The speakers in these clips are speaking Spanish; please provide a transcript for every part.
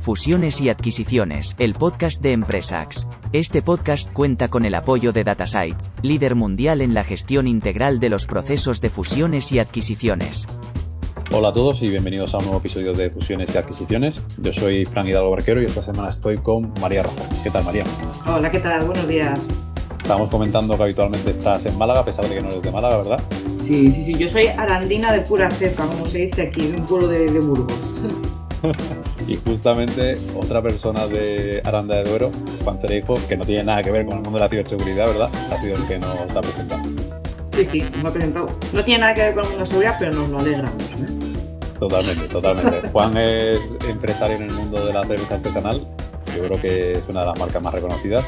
Fusiones y Adquisiciones, el podcast de Empresax. Este podcast cuenta con el apoyo de Datasite, líder mundial en la gestión integral de los procesos de fusiones y adquisiciones. Hola a todos y bienvenidos a un nuevo episodio de Fusiones y Adquisiciones. Yo soy Fran Hidalgo Barquero y esta semana estoy con María Rojo. ¿Qué tal, María? Hola, ¿qué tal? Buenos días. Estábamos comentando que habitualmente estás en Málaga, a pesar de que no eres de Málaga, ¿verdad? Sí, sí, sí. Yo soy arandina de pura cepa, como se dice aquí, de un pueblo de, de Burgos. y justamente otra persona de Aranda de Duero, Juan Cereijo, que no tiene nada que ver con el mundo de la ciberseguridad, ¿verdad? Ha sido el que nos ha presentado. Sí, sí, nos ha presentado. No tiene nada que ver con el mundo de la seguridad, pero nos lo alegramos. ¿eh? Totalmente, totalmente. Juan es empresario en el mundo de la cerveza artesanal. Yo creo que es una de las marcas más reconocidas.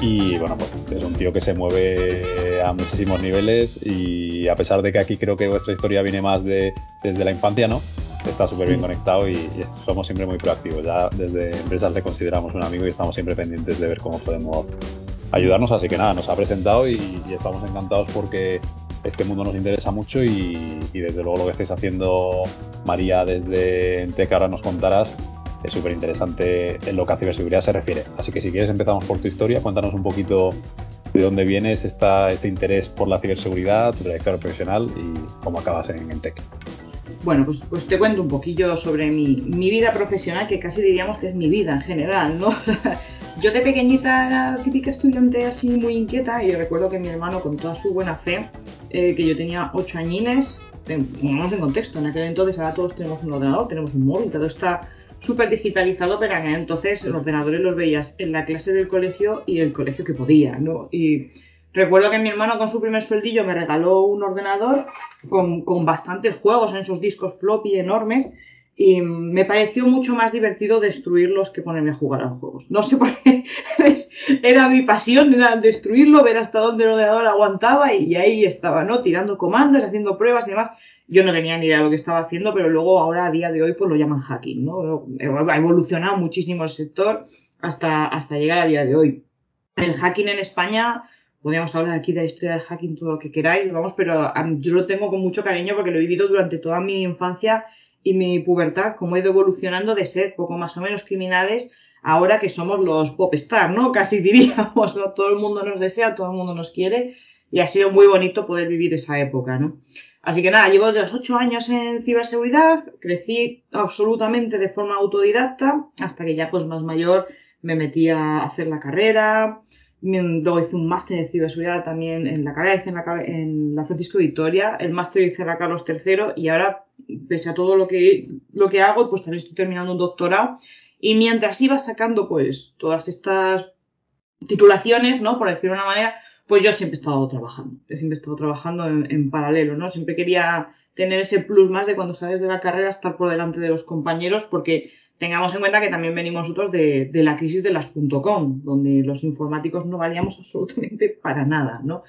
Y bueno, pues es un tío que se mueve a muchísimos niveles y a pesar de que aquí creo que vuestra historia viene más de, desde la infancia, ¿no? Está súper bien conectado y, somos siempre muy proactivos. Ya desde empresas te consideramos un amigo y estamos siempre pendientes de ver cómo podemos ayudarnos. Así que nada, nos ha presentado y, estamos encantados porque este mundo nos interesa mucho y, desde luego lo que estáis haciendo, María, desde que ahora nos contarás, es súper interesante en lo que a ciberseguridad se refiere. Así que si quieres empezamos por tu historia, cuéntanos un poquito de dónde vienes esta, este interés por la ciberseguridad, tu trayectoria profesional y cómo acabas en, en Tech. Bueno, pues, pues, te cuento un poquillo sobre mi, vida profesional, que casi diríamos que es mi vida en general, ¿no? yo de pequeñita era típica estudiante así muy inquieta y recuerdo que mi hermano, con toda su buena fe, eh, que yo tenía ocho añines, pongamos en contexto, en aquel entonces ahora todos tenemos un ordenador, tenemos un móvil, todo está súper digitalizado, pero en entonces los ordenadores los veías en la clase del colegio y el colegio que podía, ¿no? Y recuerdo que mi hermano con su primer sueldillo me regaló un ordenador con, con bastantes juegos en esos discos floppy enormes y me pareció mucho más divertido destruirlos que ponerme a jugar a los juegos. No sé por qué, era mi pasión, era destruirlo, ver hasta dónde el ordenador aguantaba y ahí estaba, ¿no? Tirando comandos, haciendo pruebas y demás. Yo no tenía ni idea de lo que estaba haciendo, pero luego ahora a día de hoy pues lo llaman hacking, ¿no? Ha evolucionado muchísimo el sector hasta, hasta llegar a día de hoy. El hacking en España, podríamos hablar aquí de la historia del hacking, todo lo que queráis, vamos, pero yo lo tengo con mucho cariño porque lo he vivido durante toda mi infancia y mi pubertad, como he ido evolucionando de ser poco más o menos criminales ahora que somos los pop star, ¿no? Casi diríamos, ¿no? Todo el mundo nos desea, todo el mundo nos quiere y ha sido muy bonito poder vivir esa época, ¿no? Así que nada, llevo los ocho años en ciberseguridad, crecí absolutamente de forma autodidacta, hasta que ya pues más mayor me metí a hacer la carrera, luego hice un máster de ciberseguridad también en la carrera, hice en la, en la Francisco Victoria, el máster hice en la Carlos III y ahora, pese a todo lo que, lo que hago, pues también estoy terminando un doctorado y mientras iba sacando pues todas estas titulaciones, ¿no? Por decirlo de una manera, pues yo siempre he estado trabajando, siempre he estado trabajando en, paralelo, ¿no? Siempre quería tener ese plus más de cuando sales de la carrera estar por delante de los compañeros porque tengamos en cuenta que también venimos nosotros de, la crisis de las .com, donde los informáticos no valíamos absolutamente para nada, ¿no?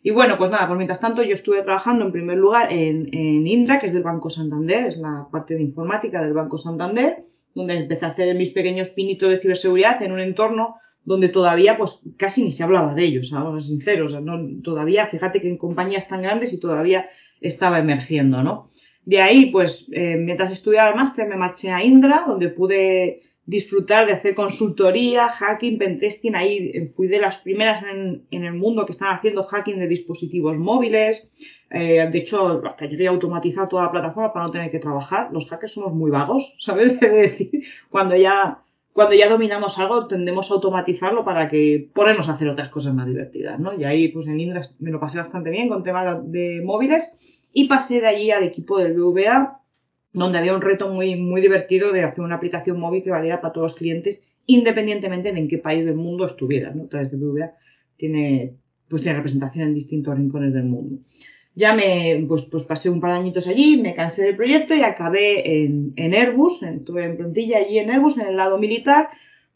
Y bueno, pues nada, pues mientras tanto yo estuve trabajando en primer lugar en, en Indra, que es del Banco Santander, es la parte de informática del Banco Santander, donde empecé a hacer mis pequeños pinitos de ciberseguridad en un entorno donde todavía pues casi ni se hablaba de ellos, vamos a ser sinceros, ¿no? todavía, fíjate que en compañías tan grandes y todavía estaba emergiendo, ¿no? De ahí, pues, eh, mientras estudiaba el máster me marché a Indra, donde pude disfrutar de hacer consultoría, hacking, pentesting, ahí eh, fui de las primeras en, el mundo que están haciendo hacking de dispositivos móviles, eh, de hecho, hasta llegué a automatizar toda la plataforma para no tener que trabajar. Los hackers somos muy vagos, ¿sabes? Es decir, cuando ya cuando ya dominamos algo tendemos a automatizarlo para que ponernos a hacer otras cosas más divertidas, ¿no? Y ahí pues en Indra me lo pasé bastante bien con temas de móviles y pasé de allí al equipo del BVA donde había un reto muy, muy divertido de hacer una aplicación móvil que valiera para todos los clientes independientemente de en qué país del mundo estuvieran, ¿no? Través de BVA tiene, pues tiene representación en distintos rincones del mundo ya me, pues, pues pasé un par de añitos allí, me cansé del proyecto y acabé en, en Airbus, estuve en plantilla allí en Airbus, en el lado militar,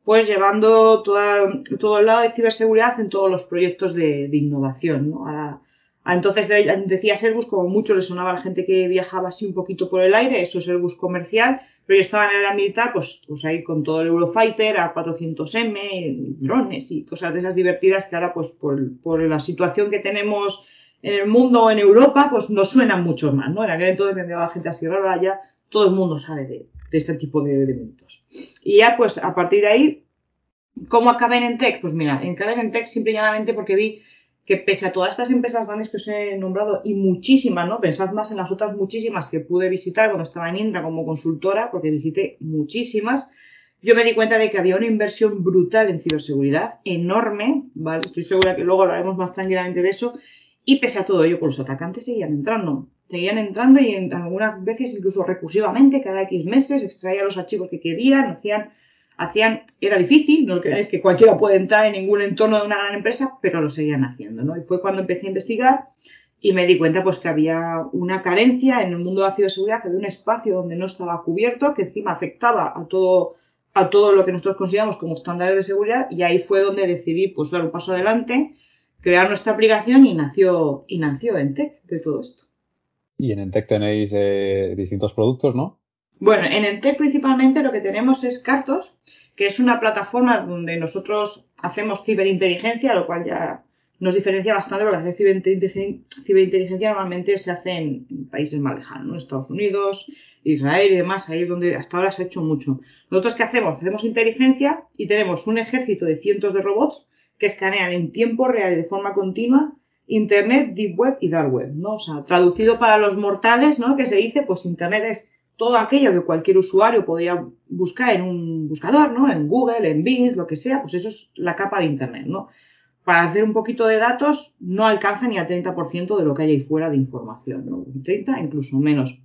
pues llevando toda, todo el lado de ciberseguridad en todos los proyectos de, de innovación, ¿no? Entonces decía Airbus, como mucho le sonaba a la gente que viajaba así un poquito por el aire, eso es Airbus comercial, pero yo estaba en el militar, pues, pues ahí con todo el Eurofighter, A400M, drones y cosas de esas divertidas que ahora, pues por, por la situación que tenemos en el mundo o en Europa, pues nos suenan mucho más, ¿no? En aquel entonces me enviaba gente así rara, ya todo el mundo sabe de, de este tipo de elementos. Y ya pues a partir de ahí, ¿cómo acabé en Entec? Pues mira, en Entec simple y llanamente porque vi que pese a todas estas empresas grandes que os he nombrado y muchísimas, ¿no? Pensad más en las otras muchísimas que pude visitar cuando estaba en Indra como consultora, porque visité muchísimas, yo me di cuenta de que había una inversión brutal en ciberseguridad, enorme, ¿vale? Estoy segura que luego hablaremos más tranquilamente de eso, y pese a todo ello, pues los atacantes seguían entrando. Seguían entrando y en algunas veces incluso recursivamente, cada X meses, extraían los archivos que querían, hacían hacían, era difícil, no creáis que cualquiera puede entrar en ningún entorno de una gran empresa, pero lo seguían haciendo, ¿no? Y fue cuando empecé a investigar y me di cuenta pues que había una carencia en el mundo de la ciberseguridad, había un espacio donde no estaba cubierto, que encima afectaba a todo, a todo lo que nosotros consideramos como estándares de seguridad, y ahí fue donde decidí pues dar un paso adelante, crear nuestra aplicación y nació, y nació Entec de todo esto. Y en Entec tenéis eh, distintos productos, ¿no? Bueno, en Entec principalmente lo que tenemos es Cartos, que es una plataforma donde nosotros hacemos ciberinteligencia, lo cual ya nos diferencia bastante porque hacer ciberinteligencia, normalmente se hace en, países más lejanos, ¿no? Estados Unidos, Israel y demás, ahí es donde hasta ahora se ha hecho mucho. Nosotros qué hacemos? Hacemos inteligencia y tenemos un ejército de cientos de robots que escanean en tiempo real y de forma continua Internet, Deep Web y Dark Web, ¿no? O sea, traducido para los mortales, ¿no? Que se dice, pues Internet es todo aquello que cualquier usuario podría buscar en un buscador, ¿no? En Google, en Bing, lo que sea, pues eso es la capa de Internet, ¿no? Para hacer un poquito de datos no alcanza ni al 30% de lo que hay ahí fuera de información, ¿no? 30, incluso menos.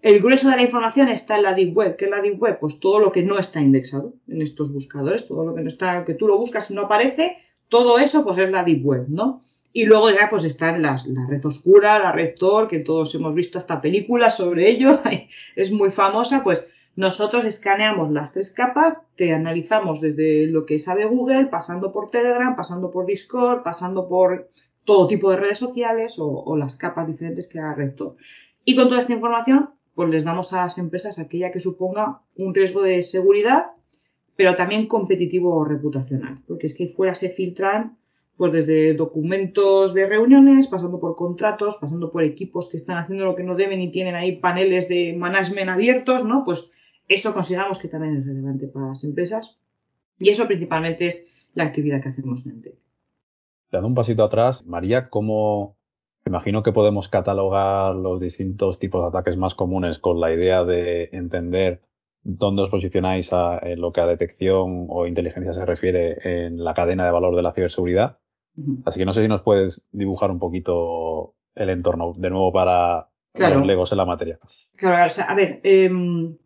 El grueso de la información está en la Deep Web. ¿Qué es la Deep Web? Pues todo lo que no está indexado en estos buscadores, todo lo que no está, que tú lo buscas y no aparece, todo eso pues es la Deep Web, ¿no? Y luego ya pues están las, la red oscura, la red Tor, que todos hemos visto hasta películas sobre ello, es muy famosa, pues nosotros escaneamos las tres capas, te analizamos desde lo que sabe Google, pasando por Telegram, pasando por Discord, pasando por todo tipo de redes sociales o, las capas diferentes que haga Tor. Y con toda esta información, pues les damos a las empresas aquella que suponga un riesgo de seguridad, pero también competitivo o reputacional, porque es que fuera se filtran pues desde documentos de reuniones, pasando por contratos, pasando por equipos que están haciendo lo que no deben y tienen ahí paneles de management abiertos, ¿no? Pues eso consideramos que también es relevante para las empresas. Y eso principalmente es la actividad que hacemos en TEC. Dando un pasito atrás, María, ¿cómo imagino que podemos catalogar los distintos tipos de ataques más comunes con la idea de entender dónde os posicionáis en lo que a detección o inteligencia se refiere en la cadena de valor de la ciberseguridad? Así que no sé si nos puedes dibujar un poquito el entorno, de nuevo para los legos en la materia. Claro, o sea, a ver, em,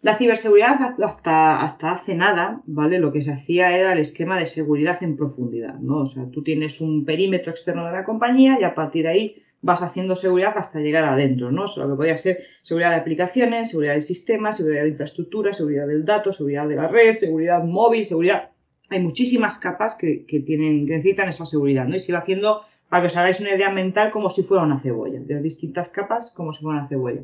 la ciberseguridad hasta, hasta hace nada, ¿vale? Lo que se hacía era el esquema de seguridad en profundidad, ¿no? O sea, tú tienes un perímetro externo de la compañía y a partir de ahí vas haciendo seguridad hasta llegar adentro, ¿no? O sea, lo que podía ser seguridad de aplicaciones, seguridad de sistemas, seguridad de infraestructura, seguridad del dato, seguridad de la red, seguridad móvil, seguridad hay muchísimas capas que, necesitan esa seguridad, ¿no? Y se va haciendo, para que os hagáis una idea mental, como si fuera una cebolla, de distintas capas como si fuera una cebolla.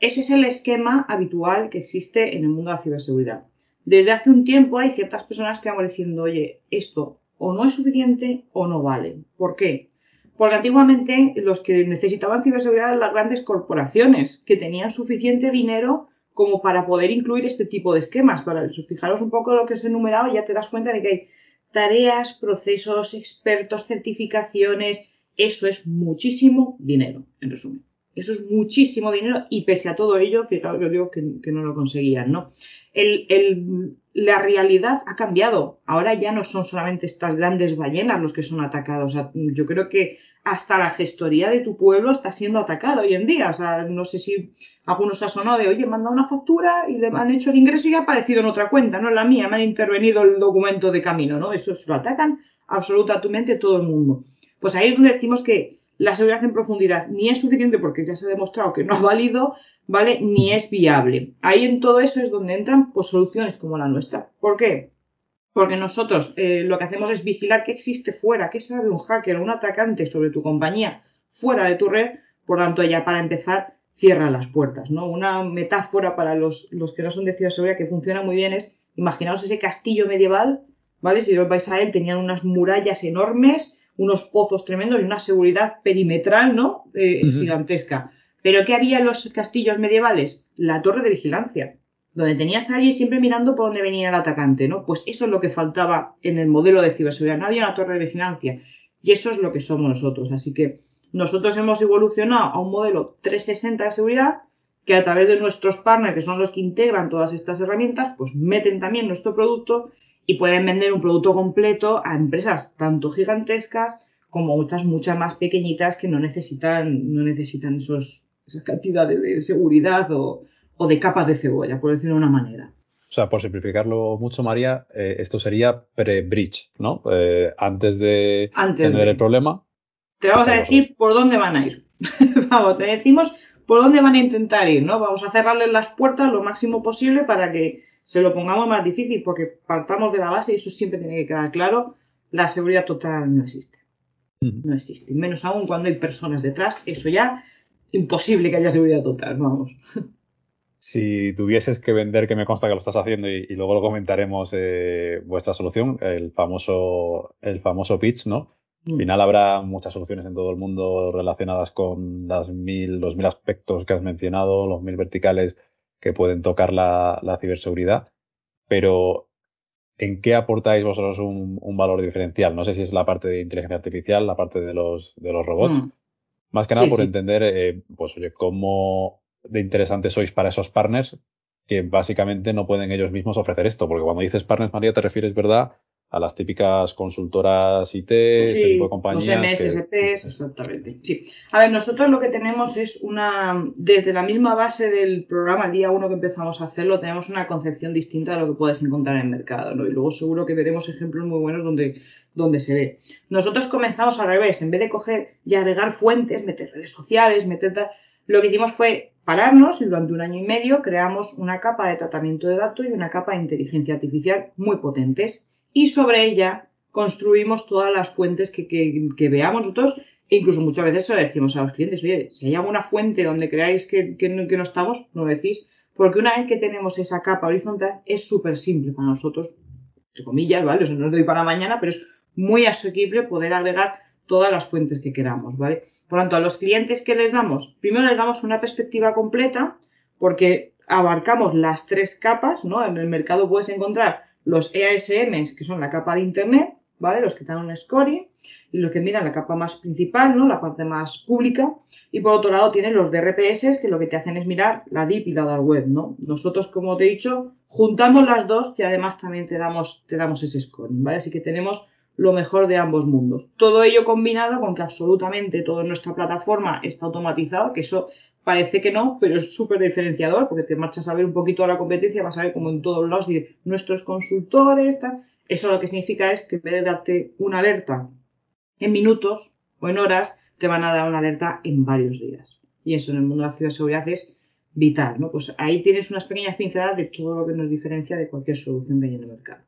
Ese es el esquema habitual que existe en el mundo de la ciberseguridad. Desde hace un tiempo hay ciertas personas que van diciendo, oye, esto o no es suficiente o no vale. ¿Por qué? Porque antiguamente los que necesitaban ciberseguridad eran las grandes corporaciones, que tenían suficiente dinero como para poder incluir este tipo de esquemas. Para fijaros un poco lo que es enumerado ya te das cuenta de que hay tareas, procesos, expertos, certificaciones. Eso es muchísimo dinero, en resumen. Eso es muchísimo dinero y pese a todo ello, fijaos, yo digo que, no lo conseguían, ¿no? la realidad ha cambiado. Ahora ya no son solamente estas grandes ballenas los que son atacados. yo creo que hasta la gestoría de tu pueblo está siendo atacada hoy en día. O sea, no sé si algunos ha sonado de, oye, manda una factura y le han hecho el ingreso y ha aparecido en otra cuenta, no es la mía, me han intervenido el documento de camino, ¿no? Eso lo atacan absolutamente todo el mundo. Pues ahí es donde decimos que la seguridad en profundidad ni es suficiente porque ya se ha demostrado que no ha valido, ¿vale? Ni es viable. Ahí en todo eso es donde entran pues, soluciones como la nuestra. ¿Por qué? Porque nosotros eh, lo que hacemos es vigilar qué existe fuera, qué sabe un hacker o un atacante sobre tu compañía fuera de tu red. Por tanto, ya para empezar, cierra las puertas, ¿no? Una metáfora para los, que no son de ciberseguridad que funciona muy bien es, imaginaos ese castillo medieval, ¿vale? Si os vais a él, tenían unas murallas enormes, unos pozos tremendos y una seguridad perimetral, ¿no? Eh, gigantesca. ¿Pero qué había en los castillos medievales? La torre de vigilancia. Donde tenías a alguien siempre mirando por dónde venía el atacante, ¿no? Pues eso es lo que faltaba en el modelo de ciberseguridad. No había una torre de vigilancia. Y eso es lo que somos nosotros. Así que nosotros hemos evolucionado a un modelo 360 de seguridad que a través de nuestros partners, que son los que integran todas estas herramientas, pues meten también nuestro producto y pueden vender un producto completo a empresas tanto gigantescas como otras muchas más pequeñitas que no necesitan, no necesitan esos, esas cantidades de seguridad o, o de capas de cebolla, por decirlo de una manera. O sea, por simplificarlo mucho, María, eh, esto sería pre-bridge, ¿no? Eh, antes de tener el problema. Te vamos a decir por dónde van a ir. vamos, te decimos por dónde van a intentar ir, ¿no? Vamos a cerrarles las puertas lo máximo posible para que se lo pongamos más difícil, porque partamos de la base, y eso siempre tiene que quedar claro, la seguridad total no existe. No existe. Menos aún cuando hay personas detrás, eso ya imposible que haya seguridad total, vamos. Si tuvieses que vender, que me consta que lo estás haciendo y, luego lo comentaremos, eh, vuestra solución, el famoso, el famoso pitch, ¿no? Al mm. final habrá muchas soluciones en todo el mundo relacionadas con las mil, los mil aspectos que has mencionado, los mil verticales que pueden tocar la, ciberseguridad, pero ¿en qué aportáis vosotros un, valor diferencial? No sé si es la parte de inteligencia artificial, la parte de los, de los robots. Mm. Más que nada por entender, eh, pues oye, cómo de interesantes sois para esos partners que básicamente no pueden ellos mismos ofrecer esto, porque cuando dices partners, María, te refieres, ¿verdad? A las típicas consultoras IT, este tipo de compañías. Los MSSPs, exactamente. Sí. A ver, nosotros lo que tenemos es una, desde la misma base del programa, el día uno que empezamos a hacerlo, tenemos una concepción distinta de lo que puedes encontrar en el mercado, ¿no? Y luego seguro que veremos ejemplos muy buenos donde, donde se ve. Nosotros comenzamos al revés, en vez de coger y agregar fuentes, meter redes sociales, meter lo que hicimos fue pararnos y durante un año y medio creamos una capa de tratamiento de datos y una capa de inteligencia artificial muy potentes. Y sobre ella construimos todas las fuentes que, veamos nosotros e incluso muchas veces se lo decimos a los clientes, oye, si hay alguna fuente donde creáis que, no, estamos, no lo decís, porque una vez que tenemos esa capa horizontal es súper simple para nosotros, entre comillas, ¿vale? O sea, no os doy para mañana, pero es muy asequible poder agregar todas las fuentes que queramos, ¿vale? Por lo tanto, a los clientes que les damos, primero les damos una perspectiva completa porque abarcamos las tres capas, ¿no? En el mercado puedes encontrar los EASMs, que son la capa de Internet, ¿vale? Los que dan un scoring y los que miran la capa más principal, ¿no? La parte más pública. Y por otro lado tienen los DRPS, que lo que te hacen es mirar la DIP y la Dark Web, ¿no? Nosotros, como te he dicho, juntamos las dos y además también te damos, te damos ese scoring, ¿vale? Así que tenemos lo mejor de ambos mundos. Todo ello combinado con que absolutamente toda nuestra plataforma está automatizado, que eso parece que no, pero es súper diferenciador, porque te marchas a ver un poquito a la competencia, vas a ver como en todos lados nuestros consultores, eso lo que significa es que en vez de darte una alerta en minutos o en horas, te van a dar una alerta en varios días. Y eso en el mundo de la ciberseguridad es vital, ¿no? Pues ahí tienes unas pequeñas pinceladas de todo lo que nos diferencia de cualquier solución que hay en el mercado.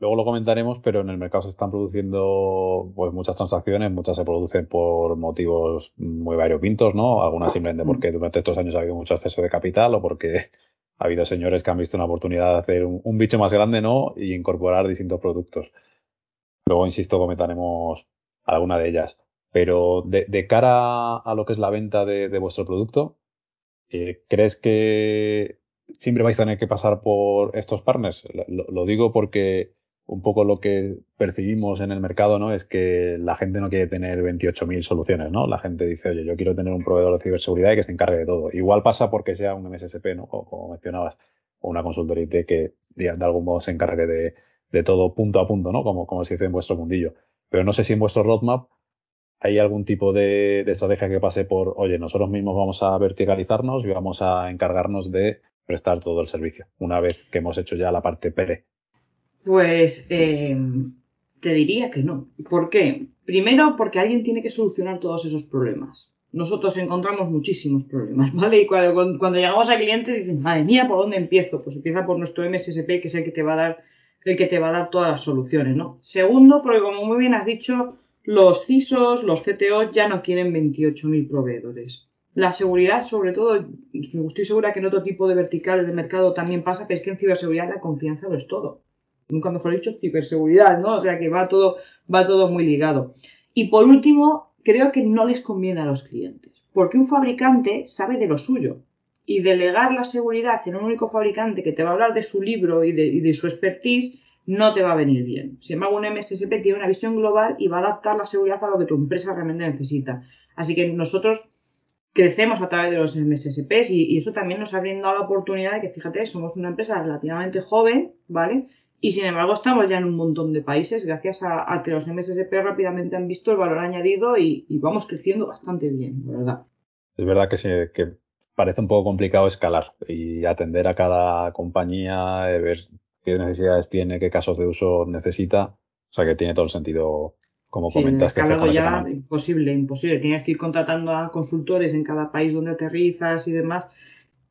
Luego lo comentaremos, pero en el mercado se están produciendo pues muchas transacciones, muchas se producen por motivos muy variopintos, ¿no? Algunas simplemente mm. porque durante estos años ha habido mucho exceso de capital o porque ha habido señores que han visto una oportunidad de hacer un, bicho más grande, ¿no? Y incorporar distintos productos. Luego, insisto, comentaremos alguna de ellas. Pero de, cara a lo que es la venta de, vuestro producto, eh, ¿crees que siempre vais a tener que pasar por estos partners? lo digo porque un poco lo que percibimos en el mercado, ¿no? Es que la gente no quiere tener 28.000 soluciones, ¿no? La gente dice, oye, yo quiero tener un proveedor de ciberseguridad que se encargue de todo. Igual pasa porque sea un MSSP, ¿no? Como, mencionabas, o una consultoría IT que de algún modo se encargue de, todo punto a punto, ¿no? Como, como se dice en vuestro mundillo. Pero no sé si en vuestro roadmap hay algún tipo de, de estrategia que pase por, oye, nosotros mismos vamos a verticalizarnos y vamos a encargarnos de prestar todo el servicio, una vez que hemos hecho ya la parte PERE pues em, te diría que no. ¿Por qué? Primero porque alguien tiene que solucionar todos esos problemas. Nosotros encontramos muchísimos problemas, ¿vale? Y cuando, llegamos al cliente dicen, madre mía, ¿por dónde empiezo? Pues empieza por nuestro MSSP, que es el que te va a dar, el que te va a dar todas las soluciones, ¿no? Segundo, porque como muy bien has dicho, los CISOs, los CTOs ya no quieren 28.000 proveedores. La seguridad, sobre todo, estoy segura que en otro tipo de verticales de mercado también pasa, pero es que en ciberseguridad la confianza lo es todo nunca mejor dicho, ciberseguridad, ¿no? O sea que va todo, va todo muy ligado. Y por último, creo que no les conviene a los clientes, porque un fabricante sabe de lo suyo y delegar la seguridad en un único fabricante que te va a hablar de su libro y de, su expertise no te va a venir bien. Sin embargo, un MSSP tiene una visión global y va a adaptar la seguridad a lo que tu empresa realmente necesita. Así que nosotros crecemos a través de los MSSPs y, y eso también nos ha brindado la oportunidad de que, fíjate, somos una empresa relativamente joven, ¿vale? Y sin embargo estamos ya en un montón de países gracias a, que los MSSP rápidamente han visto el valor añadido y, vamos creciendo bastante bien, verdad. Es verdad que, que parece un poco complicado escalar y atender a cada compañía, eh, ver qué necesidades tiene, qué casos de uso necesita. O sea que tiene todo el sentido, como comentas. Que escalado ya imposible, imposible. Tienes que ir contratando a consultores en cada país donde aterrizas y demás.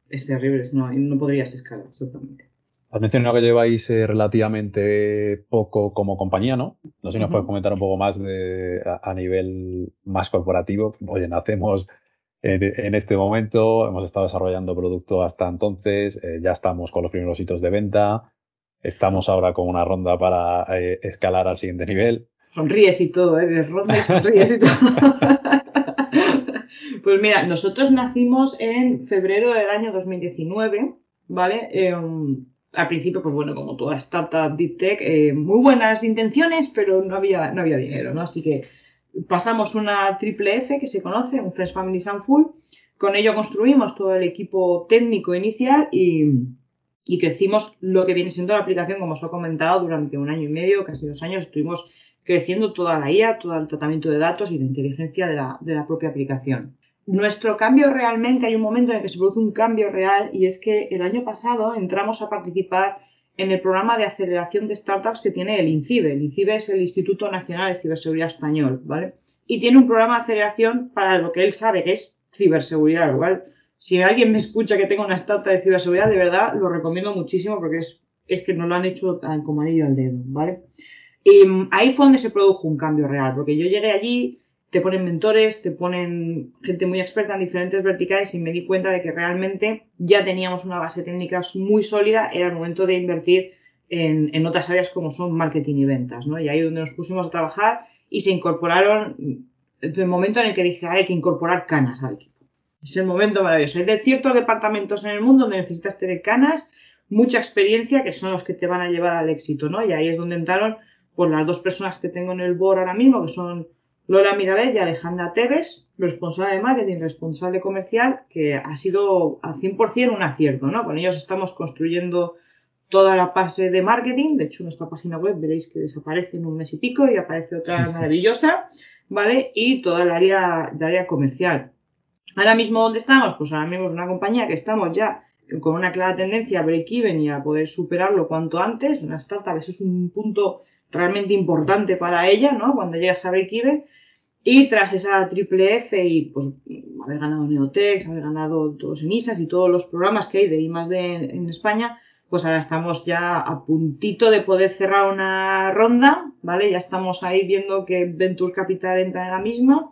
Es terrible, no, no podrías escalar, exactamente. Has mencionado que lleváis eh, relativamente poco como compañía, ¿no? No sé si nos puedes comentar un poco más de, a, nivel más corporativo. Oye, nacemos en este momento, hemos estado desarrollando producto hasta entonces, eh, ya estamos con los primeros hitos de venta, estamos ahora con una ronda para eh, escalar al siguiente nivel. Sonríes y todo, ¿eh? De ronda y sonríes y todo. pues mira, nosotros nacimos en febrero del año 2019, ¿vale? Em, al principio, pues bueno, como toda startup deep tech, eh, muy buenas intenciones, pero no había, no había dinero, ¿no? Así que pasamos una triple F que se conoce, un Friends Family Full. Con ello construimos todo el equipo técnico inicial y, crecimos lo que viene siendo la aplicación, como os he comentado, durante un año y medio, casi dos años, estuvimos creciendo toda la IA, todo el tratamiento de datos y la inteligencia de la, de la propia aplicación. Nuestro cambio realmente, hay un momento en el que se produce un cambio real y es que el año pasado entramos a participar en el programa de aceleración de startups que tiene el INCIBE. El INCIBE es el Instituto Nacional de Ciberseguridad Español, ¿vale? Y tiene un programa de aceleración para lo que él sabe que es ciberseguridad, lo cual, si alguien me escucha que tenga una startup de ciberseguridad, de verdad lo recomiendo muchísimo porque es, es que nos lo han hecho como anillo al dedo, ¿vale? Y mm, ahí fue donde se produjo un cambio real, porque yo llegué allí, te ponen mentores, te ponen gente muy experta en diferentes verticales y me di cuenta de que realmente ya teníamos una base técnica muy sólida, era el momento de invertir en, otras áreas como son marketing y ventas, ¿no? Y ahí es donde nos pusimos a trabajar y se incorporaron, el momento en el que dije, hay que incorporar canas al equipo. Es el momento maravilloso. Hay de ciertos departamentos en el mundo donde necesitas tener canas, mucha experiencia, que son los que te van a llevar al éxito, ¿no? Y ahí es donde entraron pues, las dos personas que tengo en el board ahora mismo, que son Lola Mirabel y Alejandra Tevez, responsable de marketing, responsable comercial, que ha sido al 100% un acierto, ¿no? Con ellos estamos construyendo toda la fase de marketing. De hecho, nuestra página web veréis que desaparece en un mes y pico y aparece otra maravillosa, ¿vale? Y toda el área, área comercial. Ahora mismo, ¿dónde estamos? Pues ahora mismo es una compañía que estamos ya con una clara tendencia a break-even y a poder superarlo cuanto antes. Una startup, eso es un punto realmente importante para ella, ¿no? Cuando llegas a break-even y tras esa triple F y pues haber ganado Neotex, haber ganado todos en ISAS y todos los programas que hay de I en España, pues ahora estamos ya a puntito de poder cerrar una ronda, ¿vale? Ya estamos ahí viendo que Venture Capital entra en la misma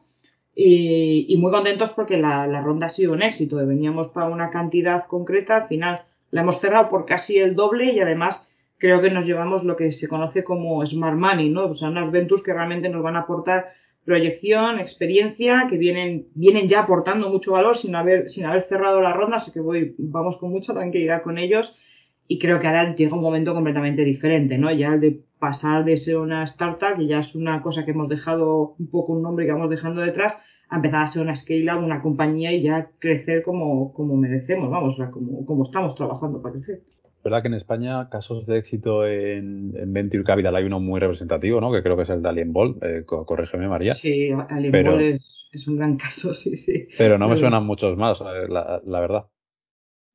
y, muy contentos porque la, la, ronda ha sido un éxito. Veníamos para una cantidad concreta, al final la hemos cerrado por casi el doble y además creo que nos llevamos lo que se conoce como Smart Money, ¿no? O sea, unas ventures que realmente nos van a aportar proyección, experiencia, que vienen, vienen ya aportando mucho valor sin haber, sin haber cerrado la ronda, así que voy, vamos con mucha tranquilidad con ellos y creo que ahora llega un momento completamente diferente, ¿no? Ya de pasar de ser una startup, que ya es una cosa que hemos dejado un poco un nombre que vamos dejando detrás, a empezar a ser una scale-up, una compañía y ya crecer como, como merecemos, vamos, como, como estamos trabajando para crecer verdad que en España casos de éxito en, Venture Capital hay uno muy representativo, ¿no? Que creo que es el de Alien Ball. Eh, corrígeme, María. Sí, Alien Ball es, un gran caso, sí, sí. Pero no me suenan muchos más, eh, la, verdad.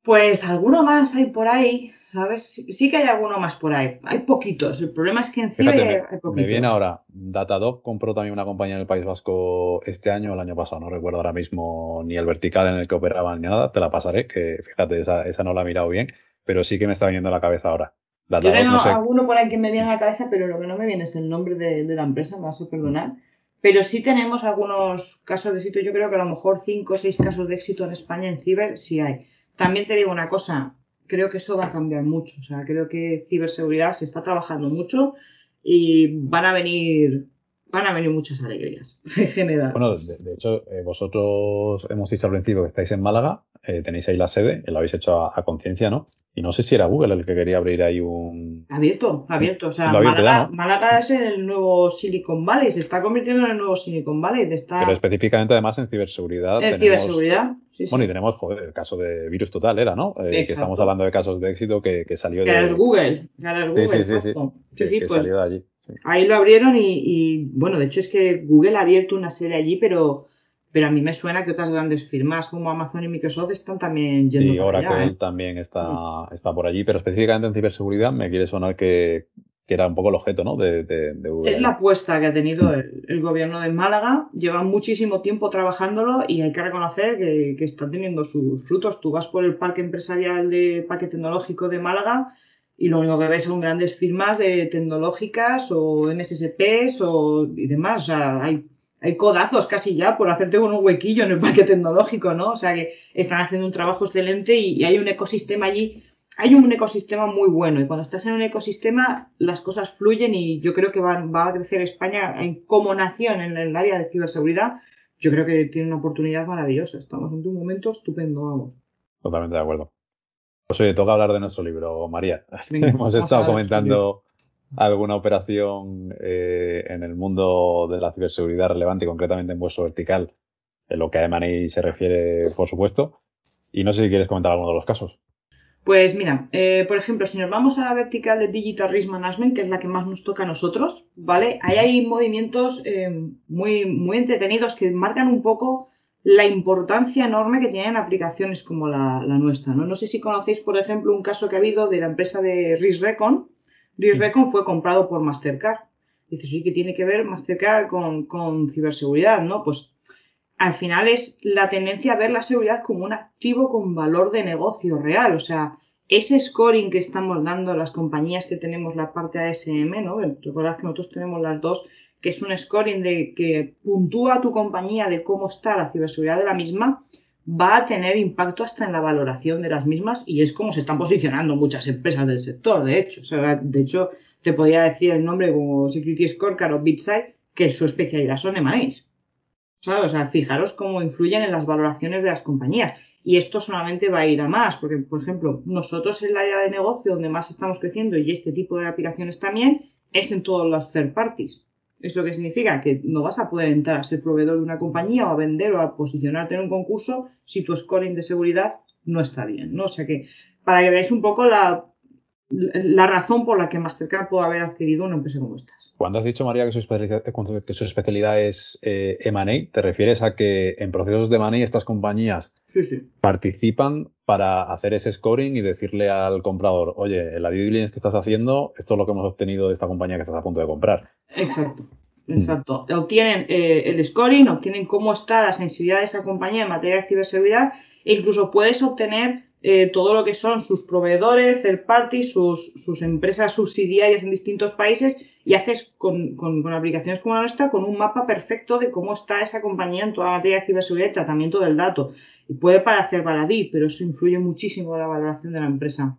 Pues alguno más hay por ahí, ¿sabes? Sí que hay alguno más por ahí. Hay poquitos. El problema es que en Cibe hay poquitos. Me viene ahora. Datadog compró también una compañía en el País Vasco este año o el año pasado. No recuerdo ahora mismo ni el vertical en el que operaban ni nada. Te la pasaré, que fíjate, esa, esa no la he mirado bien pero sí que me está viniendo a la cabeza ahora. Yo tengo alguno por ahí que me viene a la cabeza, pero lo que no me viene es el nombre de, la empresa, me vas a perdonar. Pero sí tenemos algunos casos de éxito. Yo creo que a lo mejor cinco o seis casos de éxito en España en ciber sí hay. También te digo una cosa, creo que eso va a cambiar mucho. O sea, creo que ciberseguridad se está trabajando mucho y van a venir van a venir muchas alegrías en general. Bueno, de, hecho, eh, vosotros hemos dicho al principio que estáis en Málaga, eh, tenéis ahí la sede, lo habéis hecho a, conciencia, ¿no? Y no sé si era Google el que quería abrir ahí un... Abierto, abierto. O sea, Málaga, es el nuevo Silicon Valley, se está convirtiendo en el nuevo Silicon Valley. Pero específicamente además en ciberseguridad. En ciberseguridad. Bueno, y tenemos, joder, el caso de Virus Total era, ¿no? Eh, que estamos hablando de casos de éxito que, salió de... Que es Google, que Google. Sí, sí, sí. sí. que, pues, salió de allí. Ahí lo abrieron y, bueno, de hecho es que Google ha abierto una sede allí, pero, pero a mí me suena que otras grandes firmas como Amazon y Microsoft están también yendo sí, Oracle ¿eh? también está, está por allí, pero específicamente en ciberseguridad me quiere sonar que, era un poco el objeto ¿no? de, Google. Es la apuesta que ha tenido el, gobierno de Málaga. Lleva muchísimo tiempo trabajándolo y hay que reconocer que, que está teniendo sus frutos. Tú vas por el parque empresarial de Parque Tecnológico de Málaga y lo único que ves son grandes firmas de tecnológicas o MSSPs o y demás. O sea, hay, hay codazos casi ya por hacerte con un huequillo en el parque tecnológico, ¿no? O sea, que están haciendo un trabajo excelente y, hay un ecosistema allí. Hay un ecosistema muy bueno y cuando estás en un ecosistema las cosas fluyen y yo creo que va, va a crecer España en, como nación en el área de ciberseguridad. Yo creo que tiene una oportunidad maravillosa. Estamos en un momento estupendo, vamos. Totalmente de acuerdo. Pues oye, toca hablar de nuestro libro, María. Hemos estado comentando alguna operación eh, en el mundo de la ciberseguridad relevante, concretamente en vuestro vertical, en lo que a M&A se refiere, por supuesto. Y no sé si quieres comentar alguno de los casos. Pues mira, eh, por ejemplo, si nos vamos a la vertical de Digital Risk Management, que es la que más nos toca a nosotros, ¿vale? Ahí hay movimientos eh, muy, muy entretenidos que marcan un poco la importancia enorme que tienen aplicaciones como la, nuestra. ¿no? no sé si conocéis, por ejemplo, un caso que ha habido de la empresa de RISRecon. RISRecon fue comprado por Mastercard. Dices, sí, que tiene que ver Mastercard con, con ciberseguridad, ¿no? Pues al final es la tendencia a ver la seguridad como un activo con valor de negocio real. O sea, ese scoring que estamos dando a las compañías que tenemos la parte ASM, ¿no? Recordad que nosotros tenemos las dos que es un scoring de que puntúa a tu compañía de cómo está la ciberseguridad de la misma, va a tener impacto hasta en la valoración de las mismas y es como se están posicionando muchas empresas del sector, de hecho. de hecho, te podría decir el nombre como Security Scorecard o Bitside, que su especialidad son M&As. O sea, fijaros cómo influyen en las valoraciones de las compañías. Y esto solamente va a ir a más, porque, por ejemplo, nosotros en el área de negocio donde más estamos creciendo y este tipo de aplicaciones también es en todos los third parties. ¿Eso qué significa? Que no vas a poder entrar a ser proveedor de una compañía o a vender o a posicionarte en un concurso si tu scoring de seguridad no está bien, ¿no? O sea que, para que veáis un poco la, la razón por la que Mastercard puede haber adquirido una empresa como esta. Cuando has dicho, María, que su especialidad, que su especialidad es eh, M&A, ¿te refieres a que en procesos de M&A estas compañías participan para hacer ese scoring y decirle al comprador, oye, en la due diligence que estás haciendo, esto es lo que hemos obtenido de esta compañía que estás a punto de comprar? Exacto. Exacto. Obtienen eh, el scoring, obtienen cómo está la sensibilidad de esa compañía en materia de ciberseguridad e incluso puedes obtener eh, todo lo que son sus proveedores, third parties, sus, sus, empresas subsidiarias en distintos países y haces con, con, aplicaciones como la nuestra con un mapa perfecto de cómo está esa compañía en toda la materia de ciberseguridad y tratamiento del dato. Y puede parecer baladí, pero eso influye muchísimo en la valoración de la empresa.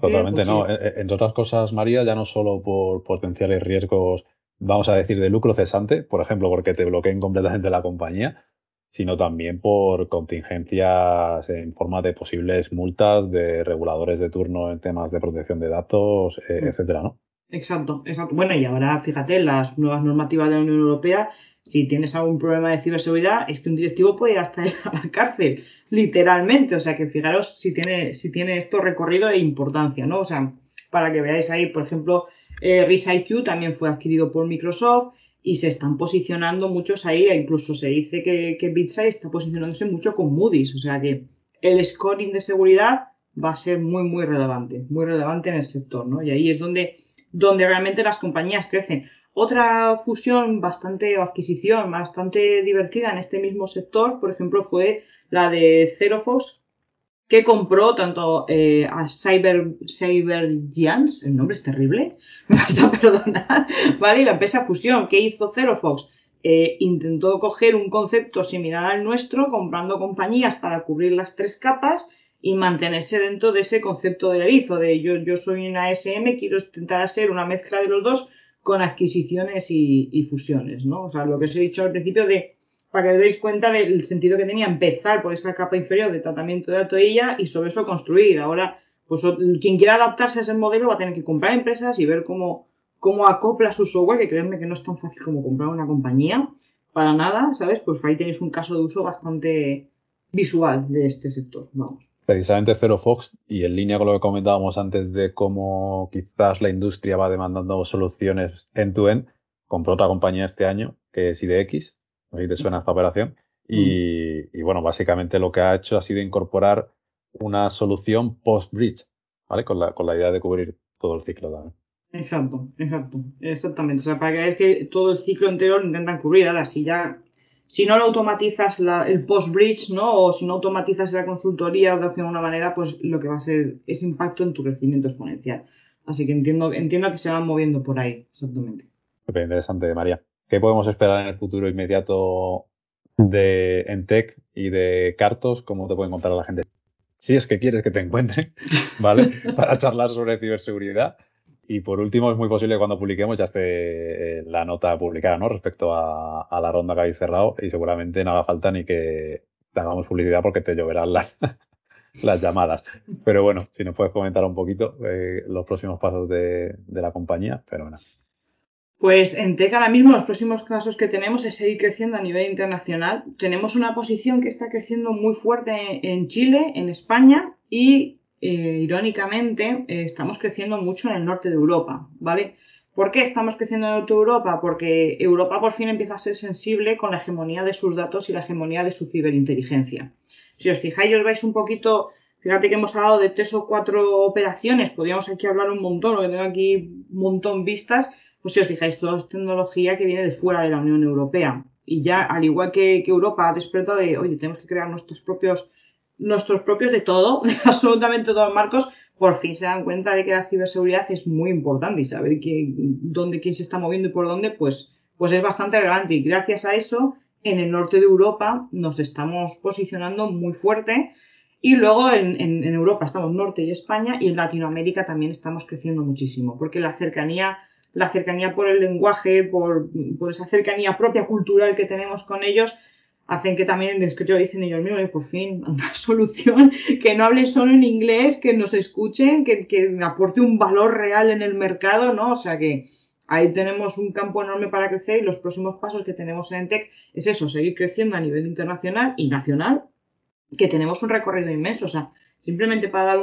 Totalmente, no. E, e, entre otras cosas, María, ya no solo por potenciales riesgos, vamos a decir, de lucro cesante, por ejemplo, porque te bloqueen completamente la compañía, sino también por contingencias en forma de posibles multas de reguladores de turno en temas de protección de datos, eh, mm. etcétera, ¿no? Exacto, exacto. Bueno, y ahora fíjate, las nuevas normativas de la Unión Europea, si tienes algún problema de ciberseguridad, es que un directivo puede ir hasta a la cárcel, literalmente. O sea que fijaros si tiene, si tiene esto recorrido e importancia, ¿no? O sea, para que veáis ahí, por ejemplo, eh, RISIQ también fue adquirido por Microsoft y se están posicionando muchos ahí, e incluso se dice que, que BitSize está posicionándose mucho con Moody's, o sea que el scoring de seguridad va a ser muy, muy relevante, muy relevante en el sector, ¿no? Y ahí es donde, donde realmente las compañías crecen. Otra fusión bastante, o adquisición bastante divertida en este mismo sector, por ejemplo, fue la de Zerofox, que compró tanto eh, a Cyber, Cyber Giants, el nombre es terrible, me vas a perdonar, ¿vale? Y la empresa Fusión, ¿qué hizo Zerofox? Eh, intentó coger un concepto similar al nuestro, comprando compañías para cubrir las tres capas y mantenerse dentro de ese concepto de erizo, de yo, yo soy una SM, quiero intentar hacer una mezcla de los dos con adquisiciones y, fusiones, ¿no? O sea, lo que os he dicho al principio de, para que os deis cuenta del sentido que tenía empezar por esa capa inferior de tratamiento de atoilla y sobre eso construir. Ahora, pues quien quiera adaptarse a ese modelo va a tener que comprar empresas y ver cómo, cómo acopla su software, que créanme que no es tan fácil como comprar una compañía, para nada, ¿sabes? Pues ahí tenéis un caso de uso bastante visual de este sector, vamos precisamente Zero Fox y en línea con lo que comentábamos antes de cómo quizás la industria va demandando soluciones end-to-end, compró otra compañía este año que es IDX, no sé si te suena esta operación, y, mm. bueno, básicamente lo que ha hecho ha sido incorporar una solución post-bridge, ¿vale? Con la, con la idea de cubrir todo el ciclo también. Exacto, exacto, exactamente. O sea, para que veáis que todo el ciclo entero lo intentan cubrir. Ahora, si ya si no lo automatizas el post-bridge, ¿no? O si no automatizas la consultoría de alguna manera, pues lo que va a ser es impacto en tu crecimiento exponencial. Así que entiendo, entiendo que se van moviendo por ahí, exactamente. Súper interesante, María. ¿Qué podemos esperar en el futuro inmediato de Entec y de Cartos? ¿Cómo te puede encontrar la gente? Si es que quieres que te encuentre, ¿vale? Para charlar sobre ciberseguridad. Y por último, es muy posible que cuando publiquemos ya esté eh, la nota publicada, ¿no? Respecto a, la ronda que habéis cerrado y seguramente no haga falta ni que te hagamos publicidad porque te lloverán las, las llamadas. Pero bueno, si nos puedes comentar un poquito eh, los próximos pasos de, la compañía, fenomenal. Pues en TEC ahora mismo los próximos casos que tenemos es seguir creciendo a nivel internacional. Tenemos una posición que está creciendo muy fuerte en Chile, en España y eh, irónicamente, eh, estamos creciendo mucho en el norte de Europa, ¿vale? ¿Por qué estamos creciendo en el norte de Europa? Porque Europa por fin empieza a ser sensible con la hegemonía de sus datos y la hegemonía de su ciberinteligencia. Si os fijáis, os vais un poquito, fíjate que hemos hablado de tres o cuatro operaciones, podríamos aquí hablar un montón, lo que tengo aquí un montón vistas, pues si os fijáis, todo es tecnología que viene de fuera de la Unión Europea. Y ya, al igual que, que Europa ha despertado de, oye, tenemos que crear nuestros propios nuestros propios de todo, absolutamente todos los marcos, por fin se dan cuenta de que la ciberseguridad es muy importante y saber dónde, quién se está moviendo y por dónde, pues, pues es bastante relevante. Y gracias a eso, en el norte de Europa nos estamos posicionando muy fuerte. Y luego en, Europa estamos norte y España y en Latinoamérica también estamos creciendo muchísimo, porque la cercanía, la cercanía por el lenguaje, por, por esa cercanía propia cultural que tenemos con ellos, hacen que también, es que te dicen ellos mismos, por fin, una solución que no hable solo en inglés, que nos escuchen, que, que aporte un valor real en el mercado, ¿no? O sea que ahí tenemos un campo enorme para crecer y los próximos pasos que tenemos en Entec es eso, seguir creciendo a nivel internacional y nacional, que tenemos un recorrido inmenso. O sea, simplemente para dar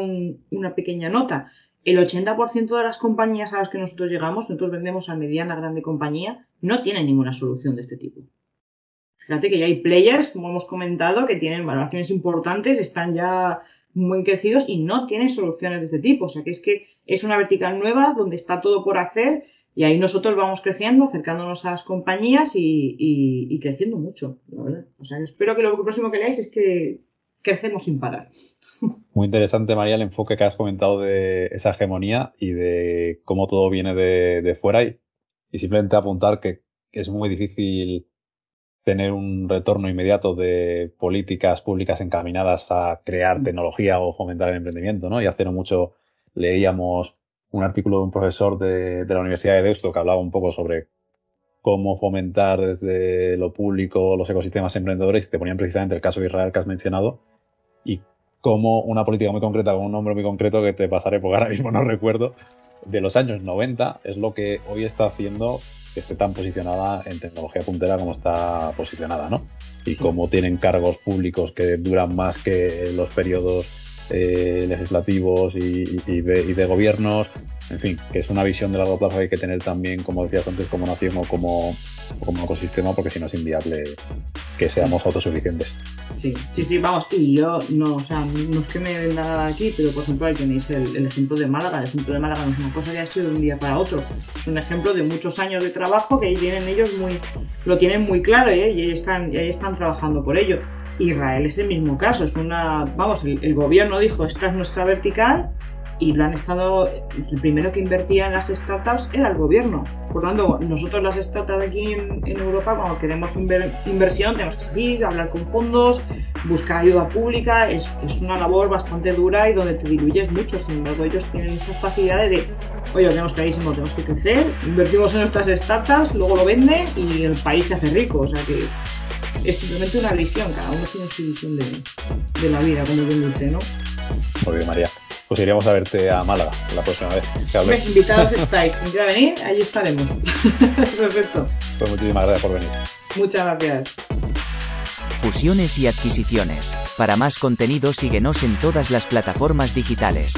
una pequeña nota, el 80% de las compañías a las que nosotros llegamos, nosotros vendemos a mediana, grande compañía, no tienen ninguna solución de este tipo. Fíjate que ya hay players, como hemos comentado, que tienen valoraciones importantes, están ya muy crecidos y no tienen soluciones de este tipo. O sea que es que es una vertical nueva donde está todo por hacer y ahí nosotros vamos creciendo, acercándonos a las compañías y, creciendo mucho, la verdad. O sea, espero que lo próximo que leáis es que crecemos sin parar. Muy interesante, María, el enfoque que has comentado de esa hegemonía y de cómo todo viene de, fuera y, y simplemente apuntar que es muy difícil tener un retorno inmediato de políticas públicas encaminadas a crear mm. tecnología o fomentar el emprendimiento, ¿no? Y hace no mucho leíamos un artículo de un profesor de, la Universidad de Deusto que hablaba un poco sobre cómo fomentar desde lo público los ecosistemas emprendedores y te ponían precisamente el caso de Israel que has mencionado y cómo una política muy concreta con un nombre muy concreto que te pasaré porque ahora mismo no recuerdo de los años 90 es lo que hoy está haciendo que esté tan posicionada en tecnología puntera como está posicionada, ¿no? Y cómo tienen cargos públicos que duran más que los periodos eh, legislativos y, de, y, de, gobiernos, en fin, que es una visión de largo plazo que hay que tener también, como decías antes, como nación o como, como ecosistema, porque si no es inviable que seamos autosuficientes. Sí, sí, sí, vamos, y yo no, o sea, no es que me den nada aquí, pero por ejemplo ahí tenéis el, ejemplo de Málaga. El ejemplo de Málaga no es una cosa que ha sido de un día para otro. Es un ejemplo de muchos años de trabajo que ahí tienen ellos muy, lo tienen muy claro ¿eh? y ahí están, y ahí están trabajando por ello. Israel es el mismo caso, es una, vamos, el, gobierno dijo, esta es nuestra vertical y lo han estado, el primero que invertía en las startups era el gobierno. Por lo tanto, nosotros las startups aquí en, Europa, cuando queremos inversión, tenemos que salir, hablar con fondos, buscar ayuda pública, es, es, una labor bastante dura y donde te diluyes mucho. Sin embargo, ellos tienen esa facilidad de, oye, tenemos clarísimo, tenemos que crecer, invertimos en nuestras startups, luego lo venden y el país se hace rico. O sea que es simplemente una visión, cada uno tiene su visión de, de la vida, como bien dice, ¿no? Muy María pues iríamos a verte a Málaga la próxima vez. Invitados estáis. Si quieres venir, allí estaremos. Perfecto. Pues muchísimas gracias por venir. Muchas gracias. Fusiones y adquisiciones. Para más contenido síguenos en todas las plataformas digitales.